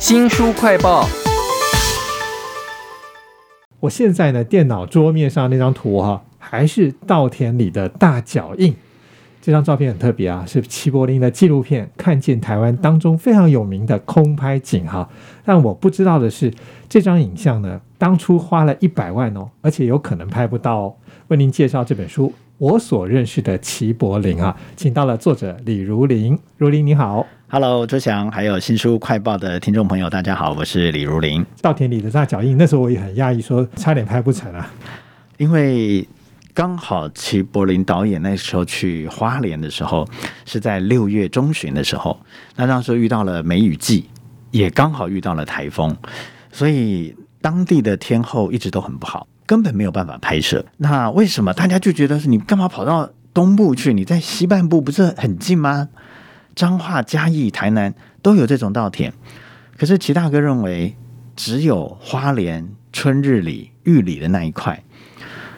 新书快报。我现在呢，电脑桌面上那张图哈，还是稻田里的大脚印。这张照片很特别啊，是齐柏林的纪录片《看见台湾》当中非常有名的空拍景哈。但我不知道的是，这张影像呢，当初花了一百万哦，而且有可能拍不到哦。为您介绍这本书，我所认识的齐柏林啊，请到了作者李如林。如林你好。Hello，周翔，还有新书快报的听众朋友，大家好，我是李如林。稻田里的大脚印，那时候我也很讶异，说差点拍不成啊。因为刚好齐柏林导演那时候去花莲的时候，是在六月中旬的时候，那那时候遇到了梅雨季，也刚好遇到了台风，所以当地的天候一直都很不好，根本没有办法拍摄。那为什么大家就觉得是你干嘛跑到东部去？你在西半部不是很近吗？彰化、嘉义、台南都有这种稻田，可是齐大哥认为，只有花莲、春日里、玉里的那一块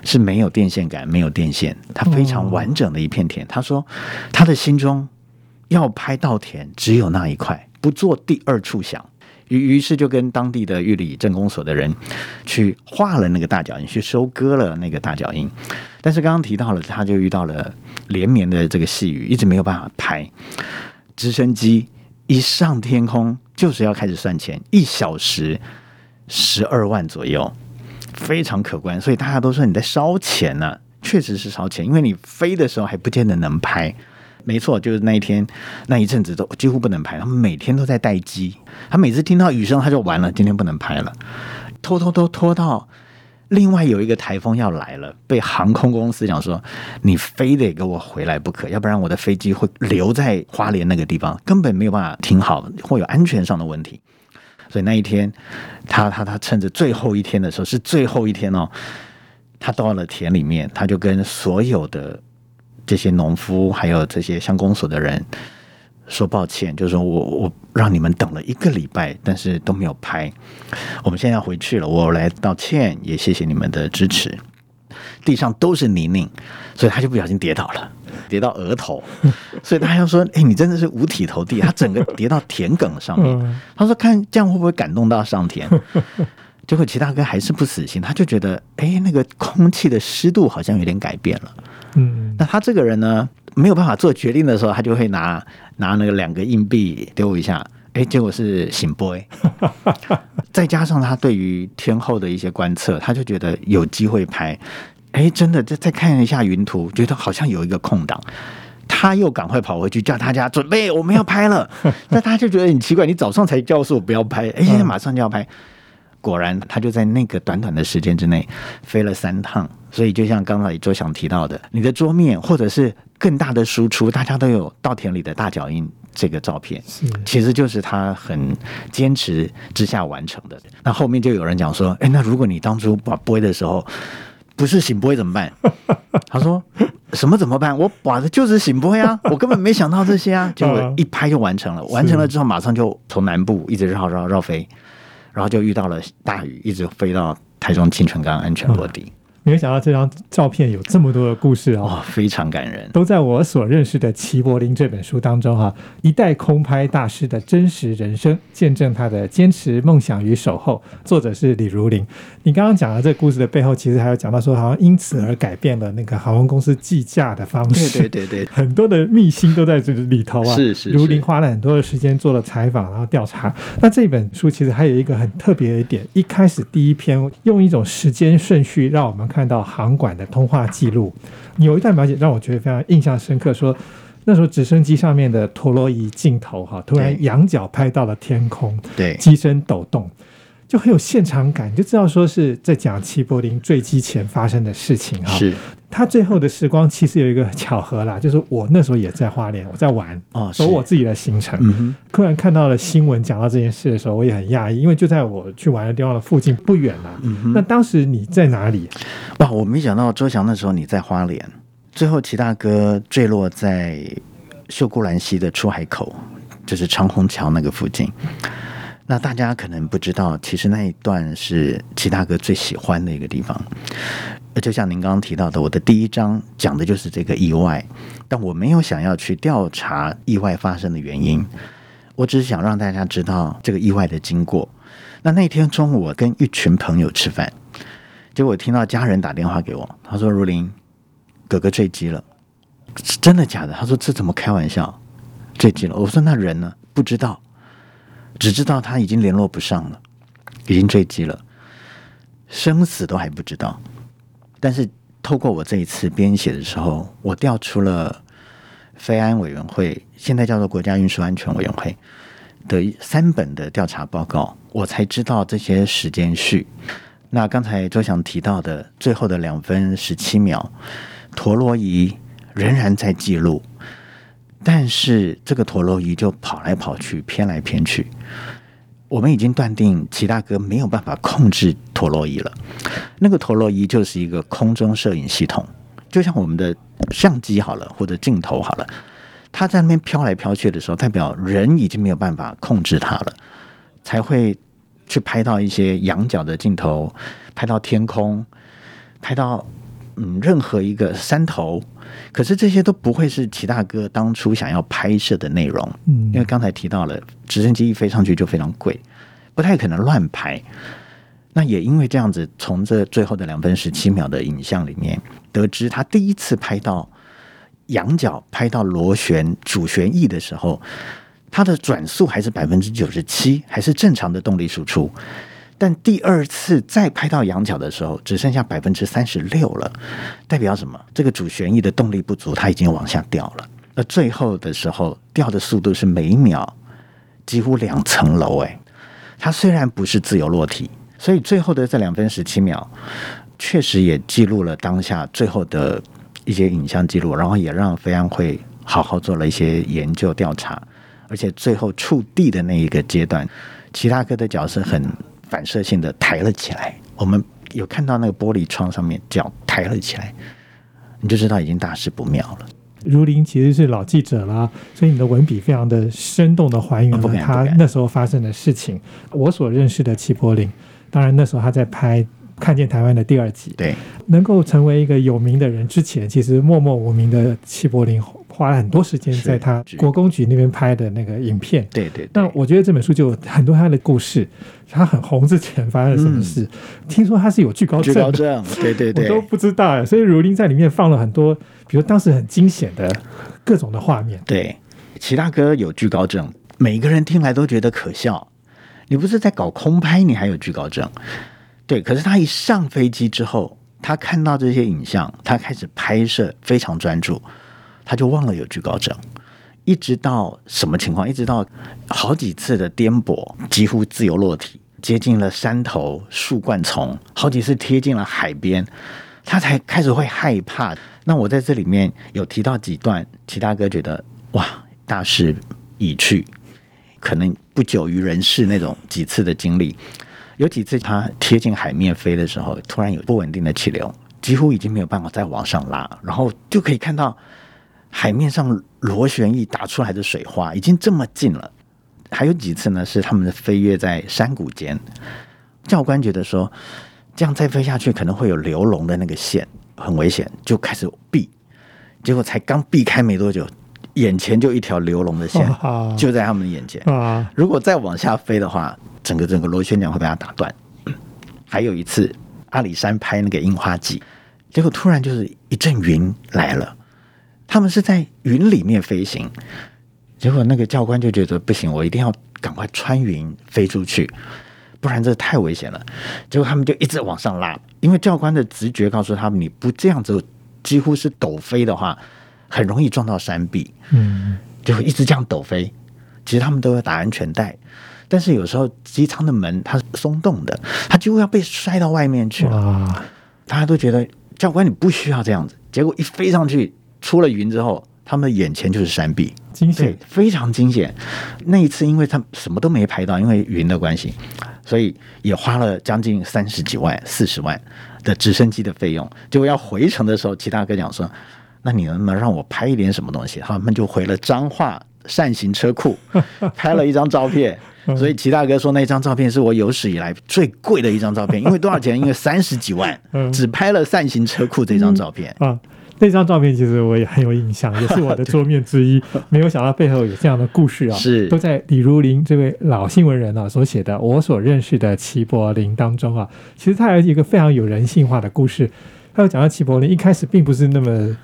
是没有电线杆、没有电线，它非常完整的一片田。他说，他的心中要拍稻田，只有那一块，不做第二处想。于于是就跟当地的玉里镇公所的人去画了那个大脚印，去收割了那个大脚印。但是刚刚提到了，他就遇到了连绵的这个细雨，一直没有办法拍。直升机一上天空，就是要开始算钱，一小时十二万左右，非常可观。所以大家都说你在烧钱呢，确实是烧钱，因为你飞的时候还不见得能拍。没错，就是那一天那一阵子都几乎不能拍，他们每天都在待机。他每次听到雨声，他就完了，今天不能拍了，拖拖拖拖到。另外有一个台风要来了，被航空公司讲说，你非得给我回来不可，要不然我的飞机会留在花莲那个地方，根本没有办法停好，会有安全上的问题。所以那一天，他他他趁着最后一天的时候，是最后一天哦，他到了田里面，他就跟所有的这些农夫，还有这些乡公所的人。说抱歉，就是说我我让你们等了一个礼拜，但是都没有拍。我们现在要回去了，我来道歉，也谢谢你们的支持。地上都是泥泞，所以他就不小心跌倒了，跌到额头。所以大家说：“哎，你真的是五体投地。”他整个跌到田埂上面。他说：“看这样会不会感动到上天？”结果齐大哥还是不死心，他就觉得：“哎，那个空气的湿度好像有点改变了。”嗯，那他这个人呢？没有办法做决定的时候，他就会拿拿那个两个硬币丢一下，哎，结果是醒 boy。再加上他对于天后的一些观测，他就觉得有机会拍。哎，真的再再看一下云图，觉得好像有一个空档，他又赶快跑回去叫大家准备，我们要拍了。那他就觉得很奇怪，你早上才告诉我不要拍，哎，现在马上就要拍。果然，他就在那个短短的时间之内飞了三趟。所以，就像刚才周翔提到的，你的桌面或者是更大的输出，大家都有稻田里的大脚印这个照片，其实就是他很坚持之下完成的。那后面就有人讲说：“哎，那如果你当初把播的时候不是醒播怎么办？” 他说：“什么怎么办？我把的就是醒播呀，我根本没想到这些啊，结果一拍就完成了。完成了之后，马上就从南部一直绕绕绕飞。”然后就遇到了大雨，一直飞到台中清泉岗安全落地。没有想到这张照片有这么多的故事哦，非常感人，都在我所认识的齐柏林这本书当中哈。一代空拍大师的真实人生，见证他的坚持、梦想与守候。作者是李如林。你刚刚讲的这个故事的背后，其实还有讲到说，好像因此而改变了那个航空公司计价的方式。对对对对，很多的秘辛都在这里头啊。是是，如林花了很多的时间做了采访，然后调查。那这本书其实还有一个很特别的一点，一开始第一篇用一种时间顺序让我们。看到航管的通话记录，有一段描写让我觉得非常印象深刻。说那时候直升机上面的陀螺仪镜头哈，突然仰角拍到了天空，对，机身抖动，就很有现场感，就知道说是在讲齐柏林坠机前发生的事情哈。是。他最后的时光其实有一个巧合啦，就是我那时候也在花莲，我在玩，走我自己的行程。突然看到了新闻讲到这件事的时候，我也很讶异，因为就在我去玩的地方的附近不远啦。那当时你在哪里？哇，我没想到周翔那时候你在花莲，最后齐大哥坠落在秀姑兰溪的出海口，就是长虹桥那个附近。那大家可能不知道，其实那一段是齐大哥最喜欢的一个地方。就像您刚刚提到的，我的第一章讲的就是这个意外，但我没有想要去调查意外发生的原因，我只是想让大家知道这个意外的经过。那那天中午，我跟一群朋友吃饭，结果听到家人打电话给我，他说：“如林，哥哥坠机了，是真的假的？”他说：“这怎么开玩笑？坠机了？”我说：“那人呢？不知道，只知道他已经联络不上了，已经坠机了，生死都还不知道。但是透过我这一次编写的时候，我调出了飞安委员会，现在叫做国家运输安全委员会的三本的调查报告，我才知道这些时间序。那刚才周翔提到的最后的两分十七秒，陀螺仪仍然在记录，但是这个陀螺仪就跑来跑去，偏来偏去。我们已经断定齐大哥没有办法控制陀螺仪了。那个陀螺仪就是一个空中摄影系统，就像我们的相机好了，或者镜头好了，它在那边飘来飘去的时候，代表人已经没有办法控制它了，才会去拍到一些仰角的镜头，拍到天空，拍到嗯任何一个山头。可是这些都不会是齐大哥当初想要拍摄的内容，嗯因为刚才提到了直升机一飞上去就非常贵，不太可能乱拍。那也因为这样子，从这最后的两分十七秒的影像里面，得知他第一次拍到仰角、拍到螺旋主旋翼的时候，它的转速还是百分之九十七，还是正常的动力输出。但第二次再拍到仰角的时候，只剩下百分之三十六了，代表什么？这个主旋翼的动力不足，它已经往下掉了。那最后的时候，掉的速度是每秒几乎两层楼，哎，它虽然不是自由落体，所以最后的这两分十七秒，确实也记录了当下最后的一些影像记录，然后也让飞安会好好做了一些研究调查，而且最后触地的那一个阶段，齐大哥的脚是很反射性的抬了起来，我们有看到那个玻璃窗上面脚抬了起来，你就知道已经大事不妙了。如林其实是老记者啦，所以你的文笔非常的生动的还原了他那时候发生的事情。我所认识的齐柏林，当然那时候他在拍《看见台湾》的第二集，对，能够成为一个有名的人之前，其实默默无名的齐柏林花了很多时间在他国公局那边拍的那个影片。对对对那我觉得这本书就有很多他的故事，他很红之前发生了什么事，听说他是有惧高症惧高症，对对对，我都不知道哎。所以如林在里面放了很多，比如当时很惊险的各种的画面。对，齐大哥有惧高症，每一个人听来都觉得可笑。你不是在搞空拍，你还有惧高症？对，可是他一上飞机之后，他看到这些影像，他开始拍摄，非常专注，他就忘了有惧高症。一直到什么情况？一直到好几次的颠簸，几乎自由落体，接近了山头、树冠丛，好几次贴近了海边，他才开始会害怕。那我在这里面有提到几段，齐大哥觉得哇，大势已去，可能不久于人世那种几次的经历。有几次它贴近海面飞的时候，突然有不稳定的气流，几乎已经没有办法再往上拉，然后就可以看到海面上螺旋翼打出来的水花，已经这么近了。还有几次呢，是他们的飞跃在山谷间，教官觉得说这样再飞下去可能会有流龙的那个线，很危险，就开始避。结果才刚避开没多久，眼前就一条流龙的线就在他们的眼前。啊，如果再往下飞的话，整个整个螺旋桨会被它打断。还有一次，阿里山拍那个樱花季，结果突然就是一阵云来了，他们是在云里面飞行，结果那个教官就觉得不行，我一定要赶快穿云飞出去，不然这太危险了。结果他们就一直往上拉，因为教官的直觉告诉他们，你不这样子几乎是抖飞的话，很容易撞到山壁。嗯，就会一直这样抖飞。其实他们都要打安全带，但是有时候机舱的门它是松动的，它几乎要被摔到外面去了。大家都觉得教官你不需要这样子，结果一飞上去，出了云之后，他们的眼前就是山壁，惊对险，非常惊险。那一次，因为他什么都没拍到，因为云的关系，所以也花了将近三十几万、四十万的直升机的费用。结果要回程的时候，其他哥讲说：“那你能不能让我拍一点什么东西？”他们就回了彰化善行车库，拍了一张照片。所以齐大哥说那张照片是我有史以来最贵的一张照片，因为多少钱？因为三十几万 嗯，只拍了善行车库这张照片。啊。那张照片其实我也很有印象，也是我的桌面之一。没有想到背后有这样的故事啊，是都在李如林这位老新闻人啊所写的《我所认识的齐柏林》当中啊。其实他有一个非常有人性化的故事。他有讲到齐柏林一开始并不是那么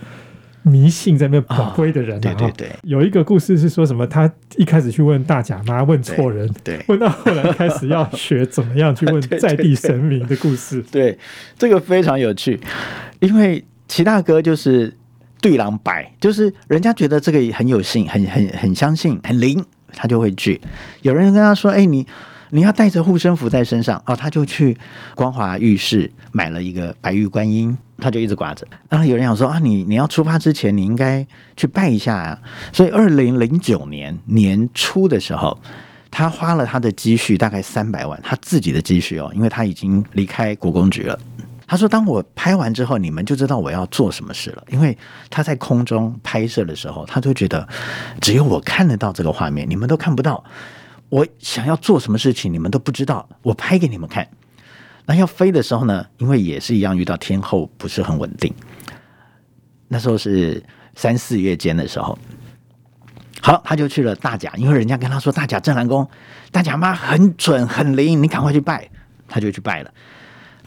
迷信在那边归的人啊。对对对，有一个故事是说什么？他一开始去问大甲妈，问错人，对，问到后来开始要学怎么样去问在地神明的故事。对，这个非常有趣，因为齐大哥就是对狼白，就是人家觉得这个很有信，很很很相信，很灵，他就会去。有人跟他说：“哎，你。”你要带着护身符在身上哦，他就去光华浴室买了一个白玉观音，他就一直挂着。然后有人想说啊，你你要出发之前，你应该去拜一下啊。所以二零零九年年初的时候，他花了他的积蓄大概三百万，他自己的积蓄哦，因为他已经离开国公局了。他说：“当我拍完之后，你们就知道我要做什么事了。因为他在空中拍摄的时候，他就觉得只有我看得到这个画面，你们都看不到。”我想要做什么事情，你们都不知道。我拍给你们看。那要飞的时候呢？因为也是一样，遇到天候不是很稳定。那时候是三四月间的时候，好，他就去了大甲，因为人家跟他说大甲镇南宫，大甲妈很准很灵，你赶快去拜。他就去拜了，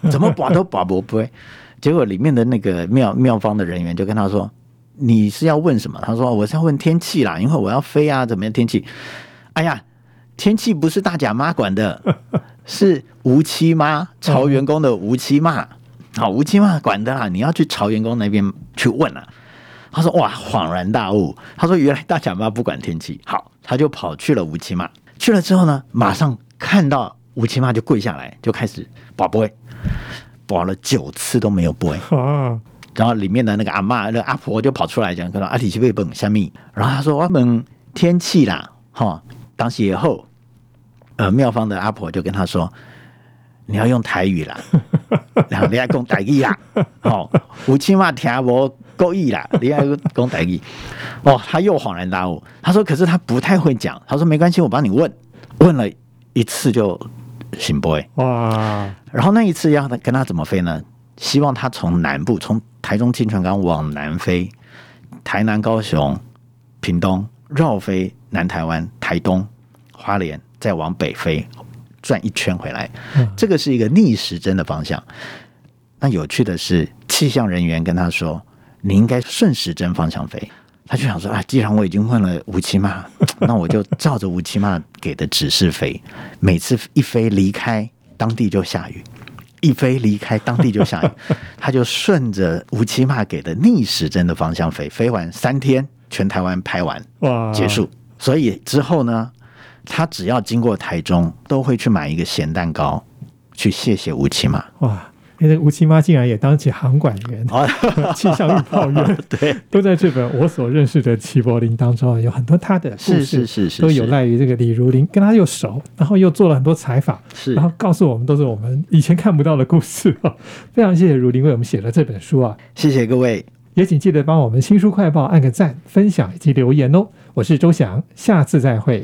怎么保都保不不。结果里面的那个庙庙方的人员就跟他说：“你是要问什么？”他说：“我是要问天气啦，因为我要飞啊，怎么样天气？”哎呀。天气不是大甲妈管的，是吴七妈朝员工的吴七妈，好吴七妈管的啦。你要去朝员工那边去问啊。他说：“哇，恍然大悟。”他说：“原来大甲妈不管天气。”好，他就跑去了吴七妈。去了之后呢，马上看到吴七妈就跪下来，就开始保播，保了九次都没有播。然后里面的那个阿妈、那阿婆就跑出来讲：“跟阿里奇贝本虾米？”然后他说：“我们天气啦，哈，当时以后。”呃，妙方的阿婆就跟他说：“你要用台语啦，然后你要讲台语啦，哦，吴七妈听我够意啦，你要讲台语。”哦，他又恍然大悟，他说：“可是他不太会讲。”他说：“没关系，我帮你问。”问了一次就行不会哇。然后那一次要他跟他怎么飞呢？希望他从南部，从台中清泉港往南飞，台南、高雄、屏东绕飞南台湾、台东、花莲。再往北飞，转一圈回来，这个是一个逆时针的方向。那有趣的是，气象人员跟他说：“你应该顺时针方向飞。”他就想说：“啊，既然我已经问了吴七妈，那我就照着吴七妈给的指示飞。每次一飞离开当地就下雨，一飞离开当地就下雨。他就顺着吴七妈给的逆时针的方向飞，飞完三天，全台湾拍完，哇，结束。所以之后呢？”他只要经过台中，都会去买一个咸蛋糕，去谢谢吴七妈。哇，那个吴七妈竟然也当起航管员、气象预报员，对，都在这本我所认识的齐柏林当中，有很多他的故事，是是是，都有赖于这个李如林，跟他又熟，然后又做了很多采访，是，然后告诉我们都是我们以前看不到的故事。非常谢谢如林为我们写了这本书啊，谢谢各位，也请记得帮我们新书快报按个赞、分享以及留言哦。我是周翔，下次再会。